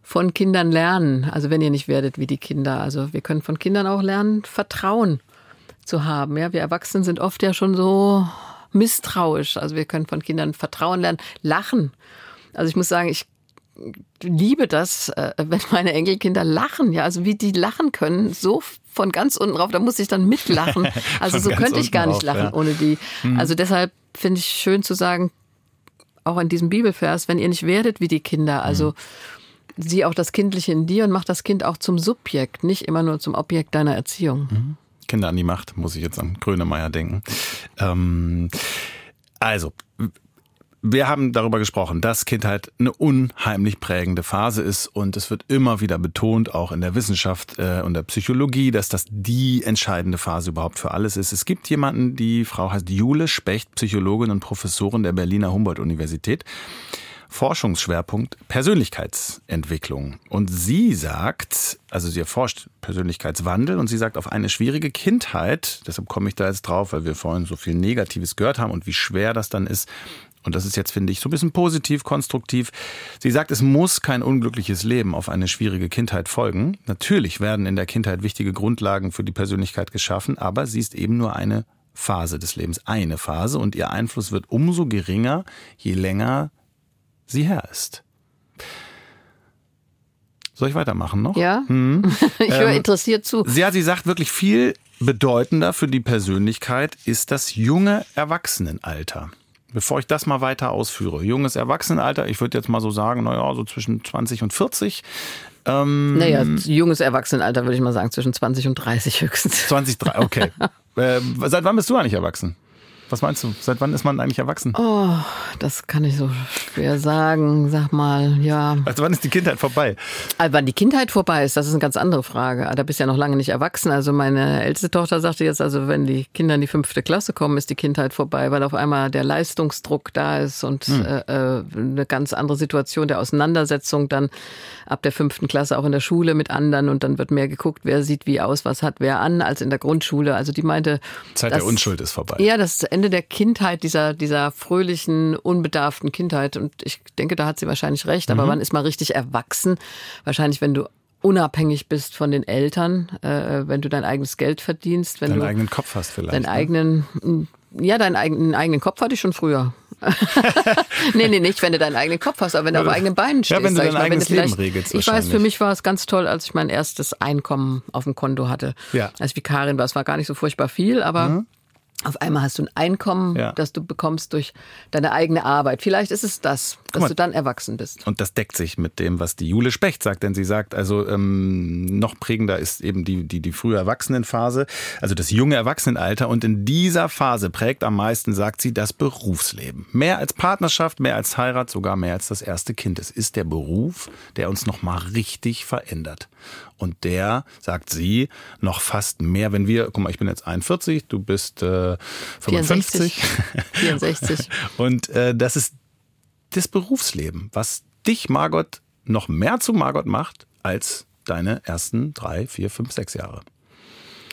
von Kindern lernen. Also wenn ihr nicht werdet wie die Kinder. Also wir können von Kindern auch lernen, Vertrauen zu haben. Ja, wir Erwachsenen sind oft ja schon so misstrauisch. Also wir können von Kindern Vertrauen lernen, lachen. Also ich muss sagen, ich liebe das, äh, wenn meine Enkelkinder lachen, ja, also wie die lachen können, so von ganz unten drauf, da muss ich dann mitlachen. Also so könnte ich gar nicht lachen ja. ohne die. Mhm. Also deshalb finde ich schön zu sagen, auch in diesem Bibelvers, wenn ihr nicht werdet wie die Kinder, also mhm. sieh auch das Kindliche in dir und mach das Kind auch zum Subjekt, nicht immer nur zum Objekt deiner Erziehung. Mhm. Kinder an die Macht, muss ich jetzt an Grönemeyer denken. Ähm, also, wir haben darüber gesprochen, dass Kindheit eine unheimlich prägende Phase ist und es wird immer wieder betont, auch in der Wissenschaft äh, und der Psychologie, dass das die entscheidende Phase überhaupt für alles ist. Es gibt jemanden, die Frau heißt Jule Specht, Psychologin und Professorin der Berliner Humboldt-Universität. Forschungsschwerpunkt Persönlichkeitsentwicklung. Und sie sagt, also sie erforscht Persönlichkeitswandel und sie sagt, auf eine schwierige Kindheit, deshalb komme ich da jetzt drauf, weil wir vorhin so viel Negatives gehört haben und wie schwer das dann ist, und das ist jetzt, finde ich, so ein bisschen positiv, konstruktiv. Sie sagt, es muss kein unglückliches Leben auf eine schwierige Kindheit folgen. Natürlich werden in der Kindheit wichtige Grundlagen für die Persönlichkeit geschaffen, aber sie ist eben nur eine Phase des Lebens, eine Phase und ihr Einfluss wird umso geringer, je länger sie her ist. Soll ich weitermachen noch? Ja. Hm. ich höre ähm, interessiert zu. Ja, sie sagt wirklich viel bedeutender für die Persönlichkeit ist das junge Erwachsenenalter. Bevor ich das mal weiter ausführe, junges Erwachsenenalter, ich würde jetzt mal so sagen, naja, so zwischen 20 und 40. Ähm, naja, junges Erwachsenenalter würde ich mal sagen, zwischen 20 und 30 höchstens. 20, 30, okay. äh, seit wann bist du eigentlich erwachsen? Was meinst du? Seit wann ist man eigentlich erwachsen? Oh, das kann ich so schwer sagen. Sag mal, ja. Also wann ist die Kindheit vorbei? Also wann die Kindheit vorbei ist, das ist eine ganz andere Frage. Da bist du ja noch lange nicht erwachsen. Also meine älteste Tochter sagte jetzt, also wenn die Kinder in die fünfte Klasse kommen, ist die Kindheit vorbei, weil auf einmal der Leistungsdruck da ist und hm. äh, äh eine ganz andere Situation der Auseinandersetzung dann ab der fünften Klasse auch in der Schule mit anderen und dann wird mehr geguckt, wer sieht wie aus, was hat wer an, als in der Grundschule. Also die meinte. Zeit dass, der Unschuld ist vorbei. Ja, das Ende der Kindheit, dieser, dieser fröhlichen, unbedarften Kindheit. Und ich denke, da hat sie wahrscheinlich recht. Aber mhm. wann ist man richtig erwachsen? Wahrscheinlich, wenn du unabhängig bist von den Eltern, äh, wenn du dein eigenes Geld verdienst, wenn deinen du eigenen Kopf hast vielleicht. Deinen ne? eigenen, ja, deinen eigenen, eigenen Kopf hatte ich schon früher. nee, nee, nicht, wenn du deinen eigenen Kopf hast, aber wenn du auf eigenen Beinen stehst. Ja, wenn du dein mal, eigenes Leben regelst. Ich weiß, für mich war es ganz toll, als ich mein erstes Einkommen auf dem Konto hatte. Ja. Als Vikarin war es war gar nicht so furchtbar viel, aber mhm. Auf einmal hast du ein Einkommen, ja. das du bekommst durch deine eigene Arbeit. Vielleicht ist es das, dass mal, du dann erwachsen bist. Und das deckt sich mit dem, was die Jule Specht sagt, denn sie sagt, also ähm, noch prägender ist eben die, die, die frühe Erwachsenenphase, also das junge Erwachsenenalter. Und in dieser Phase prägt am meisten, sagt sie, das Berufsleben. Mehr als Partnerschaft, mehr als Heirat, sogar mehr als das erste Kind. Es ist der Beruf, der uns nochmal richtig verändert. Und der, sagt sie, noch fast mehr, wenn wir, guck mal, ich bin jetzt 41, du bist äh, 55. 64. 64. Und äh, das ist das Berufsleben, was dich, Margot, noch mehr zu Margot macht als deine ersten drei, vier, fünf, sechs Jahre.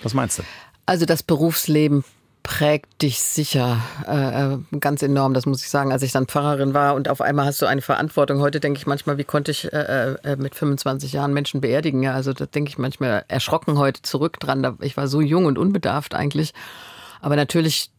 Was meinst du? Also das Berufsleben prägt dich sicher äh, äh, ganz enorm, das muss ich sagen. Als ich dann Pfarrerin war und auf einmal hast du eine Verantwortung. Heute denke ich manchmal, wie konnte ich äh, äh, mit 25 Jahren Menschen beerdigen? Ja, also da denke ich manchmal erschrocken heute zurück dran. Ich war so jung und unbedarft eigentlich. Aber natürlich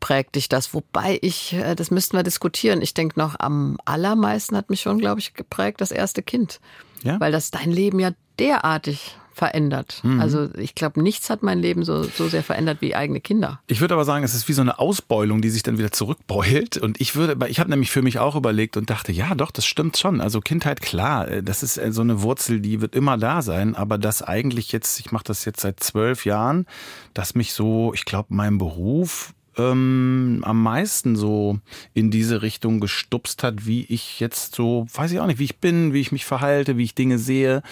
prägt dich das. Wobei ich, äh, das müssten wir diskutieren. Ich denke noch, am allermeisten hat mich schon, glaube ich, geprägt das erste Kind. Ja? Weil das dein Leben ja derartig verändert. Mhm. Also ich glaube, nichts hat mein Leben so, so sehr verändert wie eigene Kinder. Ich würde aber sagen, es ist wie so eine Ausbeulung, die sich dann wieder zurückbeult. Und ich würde, ich habe nämlich für mich auch überlegt und dachte, ja, doch, das stimmt schon. Also Kindheit, klar, äh, das ist äh, so eine Wurzel, die wird immer da sein. Aber das eigentlich jetzt, ich mache das jetzt seit zwölf Jahren, dass mich so, ich glaube, mein Beruf ähm, am meisten so in diese Richtung gestupst hat, wie ich jetzt so, weiß ich auch nicht, wie ich bin, wie ich mich verhalte, wie ich Dinge sehe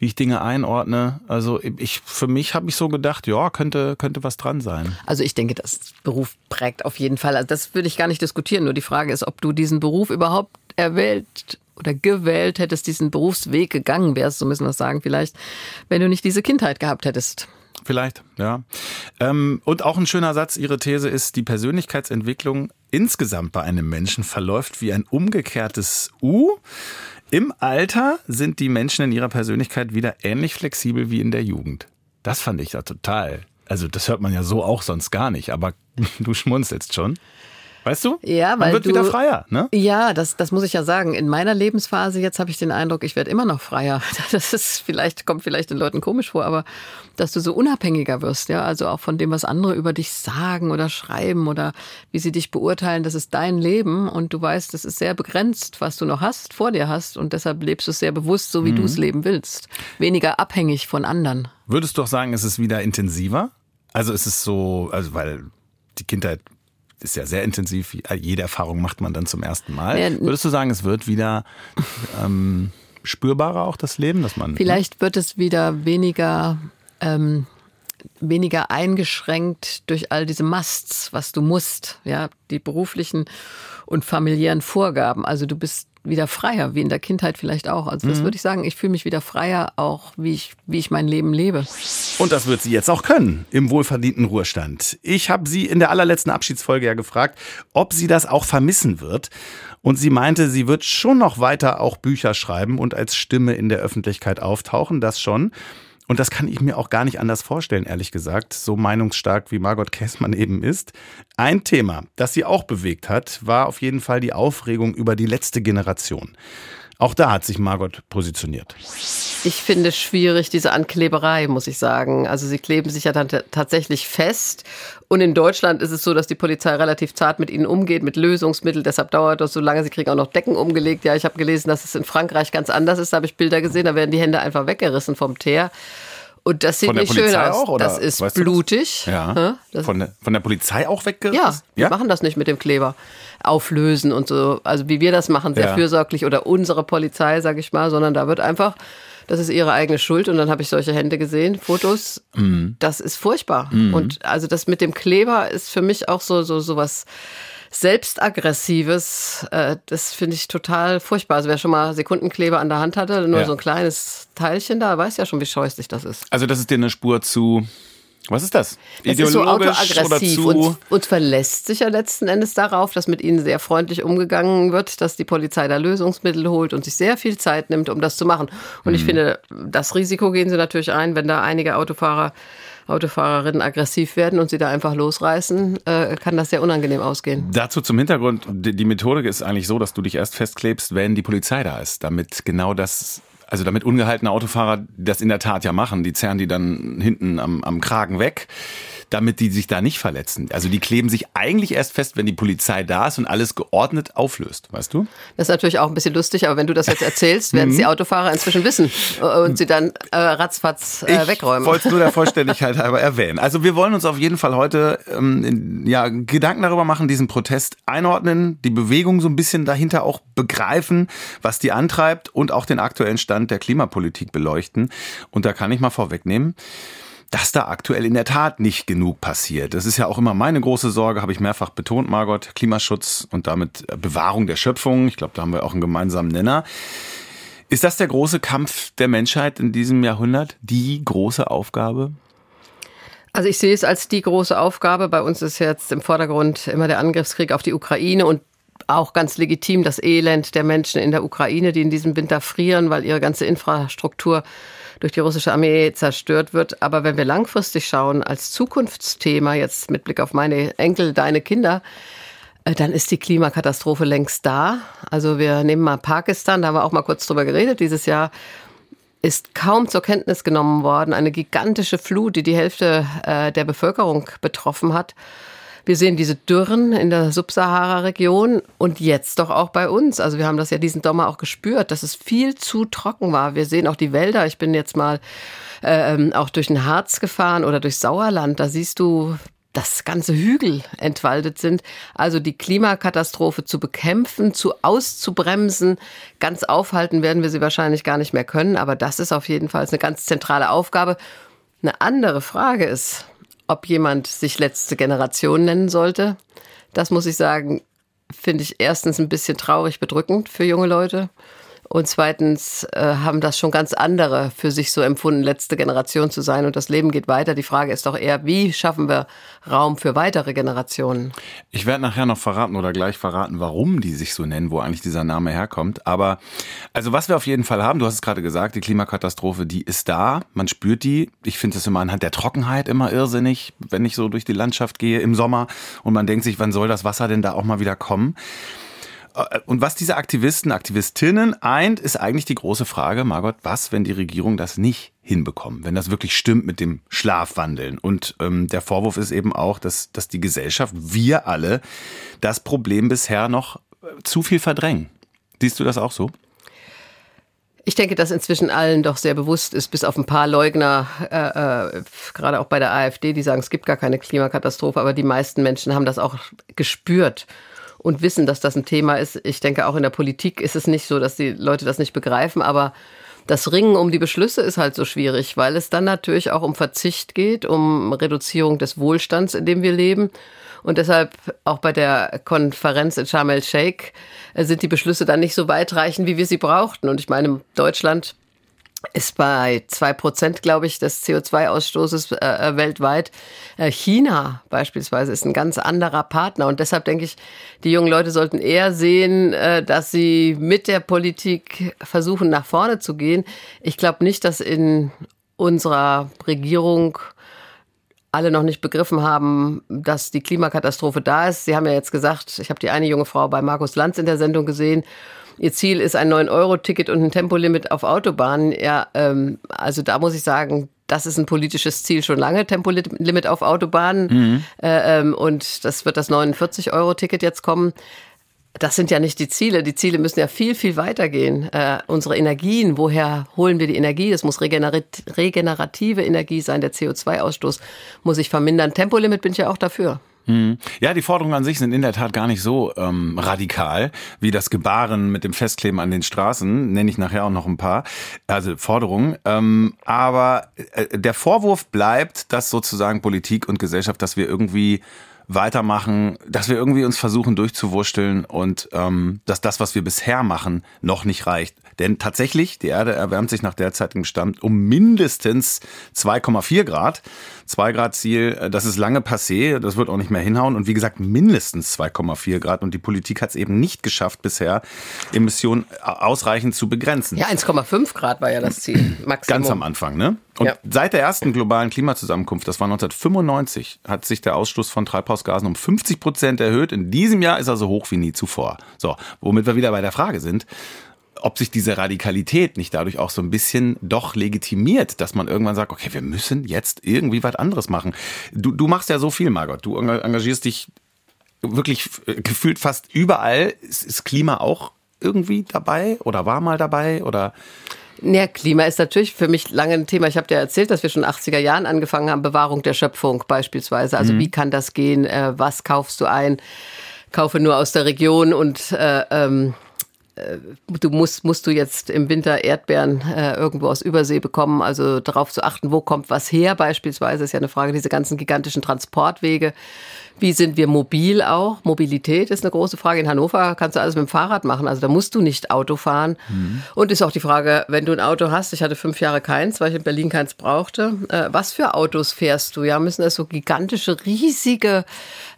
wie ich Dinge einordne. Also ich für mich habe ich so gedacht, ja, könnte könnte was dran sein. Also ich denke, das Beruf prägt auf jeden Fall. Also das würde ich gar nicht diskutieren. Nur die Frage ist, ob du diesen Beruf überhaupt erwählt oder gewählt hättest, diesen Berufsweg gegangen wärst, so müssen wir es sagen, vielleicht, wenn du nicht diese Kindheit gehabt hättest. Vielleicht, ja. Ähm, und auch ein schöner Satz, Ihre These ist, die Persönlichkeitsentwicklung insgesamt bei einem Menschen verläuft wie ein umgekehrtes U. Im Alter sind die Menschen in ihrer Persönlichkeit wieder ähnlich flexibel wie in der Jugend. Das fand ich ja total. Also das hört man ja so auch sonst gar nicht, aber du schmunzelst schon. Weißt du? Ja, weil Man wird du, wieder freier, ne? Ja, das, das muss ich ja sagen. In meiner Lebensphase jetzt habe ich den Eindruck, ich werde immer noch freier. Das ist vielleicht, kommt vielleicht den Leuten komisch vor, aber dass du so unabhängiger wirst, ja. Also auch von dem, was andere über dich sagen oder schreiben oder wie sie dich beurteilen, das ist dein Leben und du weißt, das ist sehr begrenzt, was du noch hast, vor dir hast und deshalb lebst du es sehr bewusst, so wie du es leben willst. Weniger abhängig von anderen. Würdest du auch sagen, es ist wieder intensiver? Also es ist so, also weil die Kindheit ist ja sehr intensiv, jede Erfahrung macht man dann zum ersten Mal. Ja, Würdest du sagen, es wird wieder ähm, spürbarer auch das Leben, dass man Vielleicht wird es wieder weniger, ähm, weniger eingeschränkt durch all diese Musts, was du musst, ja, die beruflichen und familiären Vorgaben. Also du bist wieder freier, wie in der Kindheit vielleicht auch. Also das würde ich sagen, ich fühle mich wieder freier, auch wie ich, wie ich mein Leben lebe. Und das wird sie jetzt auch können im wohlverdienten Ruhestand. Ich habe sie in der allerletzten Abschiedsfolge ja gefragt, ob sie das auch vermissen wird. Und sie meinte, sie wird schon noch weiter auch Bücher schreiben und als Stimme in der Öffentlichkeit auftauchen, das schon. Und das kann ich mir auch gar nicht anders vorstellen, ehrlich gesagt, so meinungsstark wie Margot Käßmann eben ist. Ein Thema, das sie auch bewegt hat, war auf jeden Fall die Aufregung über die letzte Generation. Auch da hat sich Margot positioniert. Ich finde es schwierig, diese Ankleberei, muss ich sagen. Also sie kleben sich ja dann tatsächlich fest. Und in Deutschland ist es so, dass die Polizei relativ zart mit ihnen umgeht, mit Lösungsmitteln. Deshalb dauert das so lange. Sie kriegen auch noch Decken umgelegt. Ja, ich habe gelesen, dass es in Frankreich ganz anders ist. Da habe ich Bilder gesehen. Da werden die Hände einfach weggerissen vom Teer. Und das sieht Von der nicht schön Polizei aus. auch, oder das ist weißt du das? blutig. Ja. Das Von der, von der Polizei auch weggerissen? ja, wir machen das nicht mit dem Kleber. Auflösen und so. Also wie wir das machen, sehr Ja. fürsorglich oder unsere Polizei, sag ich mal, sondern da wird einfach, das ist ihre eigene Schuld. Und dann habe ich solche Hände gesehen, Fotos. Das ist furchtbar. Und also das mit dem Kleber ist für mich auch so, so, so was selbstaggressives. Äh, das finde ich total furchtbar. Also wer schon mal Sekundenkleber an der Hand hatte, nur Ja. so ein kleines Teilchen da, weiß ja schon, wie scheußlich das ist. Also das ist dir eine Spur zu, was ist das? Es ist so Ideologisch oder autoaggressiv zu... und, und verlässt sich ja letzten Endes darauf, dass mit ihnen sehr freundlich umgegangen wird, dass die Polizei da Lösungsmittel holt und sich sehr viel Zeit nimmt, um das zu machen. Und Mhm. ich finde, das Risiko gehen sie natürlich ein, wenn da einige Autofahrer, Autofahrerinnen aggressiv werden und sie da einfach losreißen, äh, kann das sehr unangenehm ausgehen. Dazu zum Hintergrund, die, Methodik ist eigentlich so, dass du dich erst festklebst, wenn die Polizei da ist, damit genau das, also damit ungehaltene Autofahrer das in der Tat ja machen, die zerren die dann hinten am, am Kragen weg, damit die sich da nicht verletzen. Also die kleben sich eigentlich erst fest, wenn die Polizei da ist und alles geordnet auflöst, weißt du? Das ist natürlich auch ein bisschen lustig, aber wenn du das jetzt erzählst, werden es Mhm. die Autofahrer inzwischen wissen und sie dann äh, ratzfatz äh, wegräumen. Ich wollte es nur der Vollständigkeit halber erwähnen. Also wir wollen uns auf jeden Fall heute ähm, ja, Gedanken darüber machen, diesen Protest einordnen, die Bewegung so ein bisschen dahinter auch begreifen, was die antreibt und auch den aktuellen Stand der Klimapolitik beleuchten. Und da kann ich mal vorwegnehmen, dass da aktuell in der Tat nicht genug passiert. Das ist ja auch immer meine große Sorge, habe ich mehrfach betont, Margot, Klimaschutz und damit Bewahrung der Schöpfung. Ich glaube, da haben wir auch einen gemeinsamen Nenner. Ist das der große Kampf der Menschheit in diesem Jahrhundert? Die große Aufgabe? Also ich sehe es als die große Aufgabe. Bei uns ist jetzt im Vordergrund immer der Angriffskrieg auf die Ukraine und auch ganz legitim das Elend der Menschen in der Ukraine, die in diesem Winter frieren, weil ihre ganze Infrastruktur durch die russische Armee zerstört wird. Aber wenn wir langfristig schauen, als Zukunftsthema, jetzt mit Blick auf meine Enkel, deine Kinder, äh, dann ist die Klimakatastrophe längst da. Also wir nehmen mal Pakistan, da haben wir auch mal kurz drüber geredet dieses Jahr ist kaum zur Kenntnis genommen worden. Eine gigantische Flut, die die Hälfte äh, der Bevölkerung betroffen hat. Wir sehen diese Dürren in der Subsahara-Region und jetzt doch auch bei uns. Also wir haben das ja diesen Sommer auch gespürt, dass es viel zu trocken war. Wir sehen auch die Wälder. Ich bin jetzt mal ähm, auch durch den Harz gefahren oder durch Sauerland. Da siehst du dass ganze Hügel entwaldet sind. Also die Klimakatastrophe zu bekämpfen, zu auszubremsen, ganz aufhalten werden wir sie wahrscheinlich gar nicht mehr können. Aber das ist auf jeden Fall eine ganz zentrale Aufgabe. Eine andere Frage ist, ob jemand sich letzte Generation nennen sollte. Das muss ich sagen, finde ich erstens ein bisschen traurig bedrückend für junge Leute. Und zweitens äh, haben das schon ganz andere für sich so empfunden, letzte Generation zu sein. Und das Leben geht weiter. Die Frage ist doch eher, wie schaffen wir Raum für weitere Generationen? Ich werde nachher noch verraten oder gleich verraten, warum die sich so nennen, wo eigentlich dieser Name herkommt. Aber also was wir auf jeden Fall haben, du hast es gerade gesagt, die Klimakatastrophe, die ist da. Man spürt die. Ich finde es immer anhand der Trockenheit immer irrsinnig, wenn ich so durch die Landschaft gehe im Sommer und man denkt sich, wann soll das Wasser denn da auch mal wieder kommen? Äh, und was diese Aktivisten, Aktivistinnen eint, ist eigentlich die große Frage, Margot, was, wenn die Regierung das nicht hinbekommt, wenn das wirklich stimmt mit dem Schlafwandeln. Und ähm, der Vorwurf ist eben auch, dass, dass die Gesellschaft, wir alle, das Problem bisher noch äh, zu viel verdrängen. Siehst du das auch so? Ich denke, dass inzwischen allen doch sehr bewusst ist, bis auf ein paar Leugner, äh, äh, gerade auch bei der AfD, die sagen, es gibt gar keine Klimakatastrophe, aber die meisten Menschen haben das auch gespürt und wissen, dass das ein Thema ist. Ich denke, auch in der Politik ist es nicht so, dass die Leute das nicht begreifen, aber das Ringen um die Beschlüsse ist halt so schwierig, weil es dann natürlich auch um Verzicht geht, um Reduzierung des Wohlstands, in dem wir leben. Und deshalb auch bei der Konferenz in Sharm el-Sheikh äh, sind die Beschlüsse dann nicht so weitreichend, wie wir sie brauchten. Und ich meine, Deutschland ist bei zwei Prozent, glaube ich, des CO2-Ausstoßes äh, äh, weltweit. Äh, China beispielsweise ist ein ganz anderer Partner und deshalb denke ich, die jungen Leute sollten eher sehen, äh, dass sie mit der Politik versuchen, nach vorne zu gehen. Ich glaube nicht, dass in unserer Regierung alle noch nicht begriffen haben, dass die Klimakatastrophe da ist. Sie haben ja jetzt gesagt, ich habe die eine junge Frau bei Markus Lanz in der Sendung gesehen Ihr Ziel ist ein 9-Euro-Ticket und ein Tempolimit auf Autobahnen. Ja, ähm, also da muss ich sagen, das ist ein politisches Ziel schon lange, Tempolimit auf Autobahnen. Mhm. Äh, ähm, und das wird das 49-Euro-Ticket jetzt kommen. Das sind ja nicht die Ziele. Die Ziele müssen ja viel, viel weitergehen. Äh, unsere Energien, woher holen wir die Energie? Das muss regenerative Energie sein. Der CO2-Ausstoß muss sich vermindern. Tempolimit bin ich ja auch dafür. Hm. Ja, die Forderungen an sich sind in der Tat gar nicht so ähm, radikal wie das Gebaren mit dem Festkleben an den Straßen. Nenne ich nachher auch noch ein paar. Also Forderungen. Ähm, aber äh, der Vorwurf bleibt, dass sozusagen Politik und Gesellschaft, dass wir irgendwie weitermachen, dass wir irgendwie uns versuchen durchzuwursteln und ähm, dass das, was wir bisher machen, noch nicht reicht. Denn tatsächlich, die Erde erwärmt sich nach derzeitigem Stand um mindestens 2,4 Grad. 2 Grad Ziel, äh, das ist lange passé, das wird auch nicht mehr hinhauen. Und wie gesagt, mindestens 2,4 Grad. Und die Politik hat es eben nicht geschafft, bisher Emissionen ausreichend zu begrenzen. Ja, 1,5 Grad war ja das Ziel. Maximum. Ganz am Anfang, ne? Und ja. seit der ersten globalen Klimazusammenkunft, das war 1995, hat sich der Ausstoß von Treibhausgasen um 50 Prozent erhöht. In diesem Jahr ist er so hoch wie nie zuvor. So, womit wir wieder bei der Frage sind, ob sich diese Radikalität nicht dadurch auch so ein bisschen doch legitimiert, dass man irgendwann sagt, okay, wir müssen jetzt irgendwie was anderes machen. Du, du machst ja so viel, Margot. Du engagierst dich wirklich gefühlt fast überall. Ist Klima auch irgendwie dabei oder war mal dabei oder? Ja, Klima ist natürlich für mich lange ein Thema. Ich habe dir erzählt, dass wir schon 80er Jahren angefangen haben, Bewahrung der Schöpfung beispielsweise. Also mhm. wie kann das gehen? Äh, was kaufst du ein? Kaufe nur aus der Region und äh, ähm, äh, du musst, musst du jetzt im Winter Erdbeeren äh, irgendwo aus Übersee bekommen, also darauf zu achten, wo kommt was her beispielsweise, ist ja eine Frage, diese ganzen gigantischen Transportwege. Wie sind wir mobil auch? Mobilität ist eine große Frage. In Hannover kannst du alles mit dem Fahrrad machen, also da musst du nicht Auto fahren. Mhm. Und ist auch die Frage, wenn du ein Auto hast, ich hatte fünf Jahre keins, weil ich in Berlin keins brauchte, äh, was für Autos fährst du? Ja, müssen das so gigantische, riesige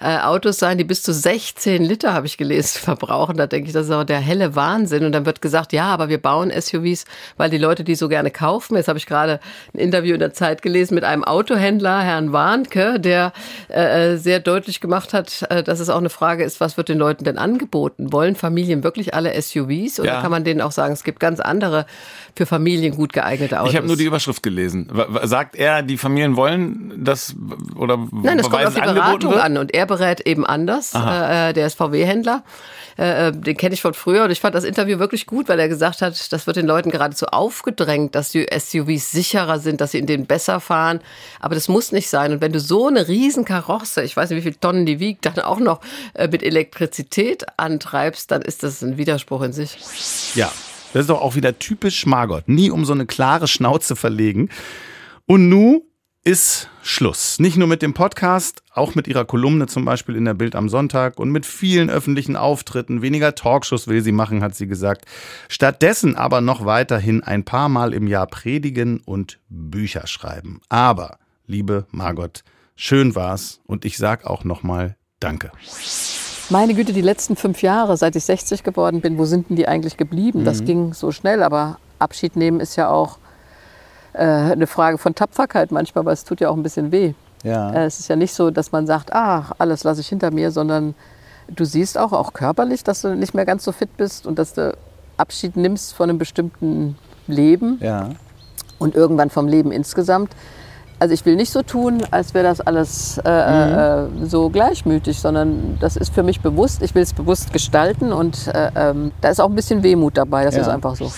äh, Autos sein, die bis zu 16 Liter, habe ich gelesen, verbrauchen. Da denke ich, das ist auch der helle Wahnsinn. Und dann wird gesagt, ja, aber wir bauen SUVs, weil die Leute die so gerne kaufen. Jetzt habe ich gerade ein Interview in der Zeit gelesen mit einem Autohändler, Herrn Warnke, der äh, sehr deutlich gemacht hat, äh, dass es auch eine Frage ist, was wird den Leuten denn angeboten? Wollen Familien wirklich alle SUVs oder ja. kann man denen auch sagen, es gibt ganz andere für Familien gut geeignete Autos? Ich habe nur die Überschrift gelesen. Sagt er, die Familien wollen das oder Nein, das kommt auf die Beratung an und er berät eben anders. Äh, äh, der ist VW-Händler. Den kenne ich von früher und ich fand das Interview wirklich gut, weil er gesagt hat, das wird den Leuten geradezu aufgedrängt, dass die SUVs sicherer sind, dass sie in denen besser fahren. Aber das muss nicht sein. Und wenn du so eine riesen Karosse, ich weiß nicht, wie viele Tonnen die wiegt, dann auch noch äh, mit Elektrizität antreibst, dann ist das ein Widerspruch in sich. Ja, das ist doch auch wieder typisch Margot. Nie um so eine klare Schnauze verlegen. Und nu ist Schluss. Nicht nur mit dem Podcast, auch mit ihrer Kolumne zum Beispiel in der Bild am Sonntag und mit vielen öffentlichen Auftritten. Weniger Talkshows will sie machen, hat sie gesagt. Stattdessen aber noch weiterhin ein paar Mal im Jahr predigen und Bücher schreiben. Aber, liebe Margot, schön war's und ich sag auch nochmal Danke. Meine Güte, die letzten fünf Jahre, seit ich 60 geworden bin, wo sind denn die eigentlich geblieben? Das Mhm. ging so schnell, aber Abschied nehmen ist ja auch äh, eine Frage von Tapferkeit manchmal, aber es tut ja auch ein bisschen weh. Ja. Äh, es ist ja nicht so, dass man sagt, ach, alles lasse ich hinter mir, sondern du siehst auch, auch körperlich, dass du nicht mehr ganz so fit bist und dass du Abschied nimmst von einem bestimmten Leben Ja. und irgendwann vom Leben insgesamt. Also ich will nicht so tun, als wäre das alles äh, äh, so gleichmütig, sondern das ist für mich bewusst. Ich will es bewusst gestalten und äh, ähm, da ist auch ein bisschen Wehmut dabei. Das Ja. ist einfach so.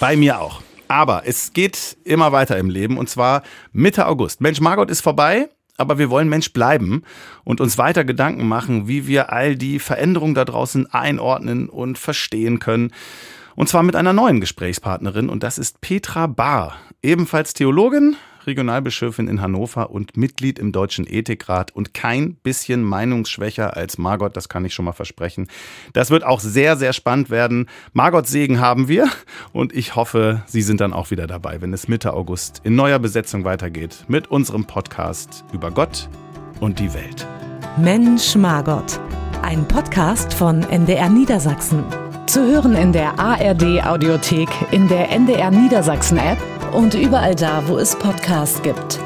Bei mir auch. Aber es geht immer weiter im Leben und zwar Mitte August. Mensch, Margot ist vorbei, aber wir wollen Mensch bleiben und uns weiter Gedanken machen, wie wir all die Veränderungen da draußen einordnen und verstehen können. Und zwar mit einer neuen Gesprächspartnerin und das ist Petra Bahr, ebenfalls Theologin, Regionalbischöfin in Hannover und Mitglied im Deutschen Ethikrat und kein bisschen meinungsschwächer als Margot, das kann ich schon mal versprechen. Das wird auch sehr, sehr spannend werden. Margot Segen haben wir und ich hoffe, Sie sind dann auch wieder dabei, wenn es Mitte August in neuer Besetzung weitergeht mit unserem Podcast über Gott und die Welt. Mensch Margot. Ein Podcast von NDR Niedersachsen. Zu hören in der ARD Audiothek, in der NDR Niedersachsen App und überall da, wo es Podcasts gibt.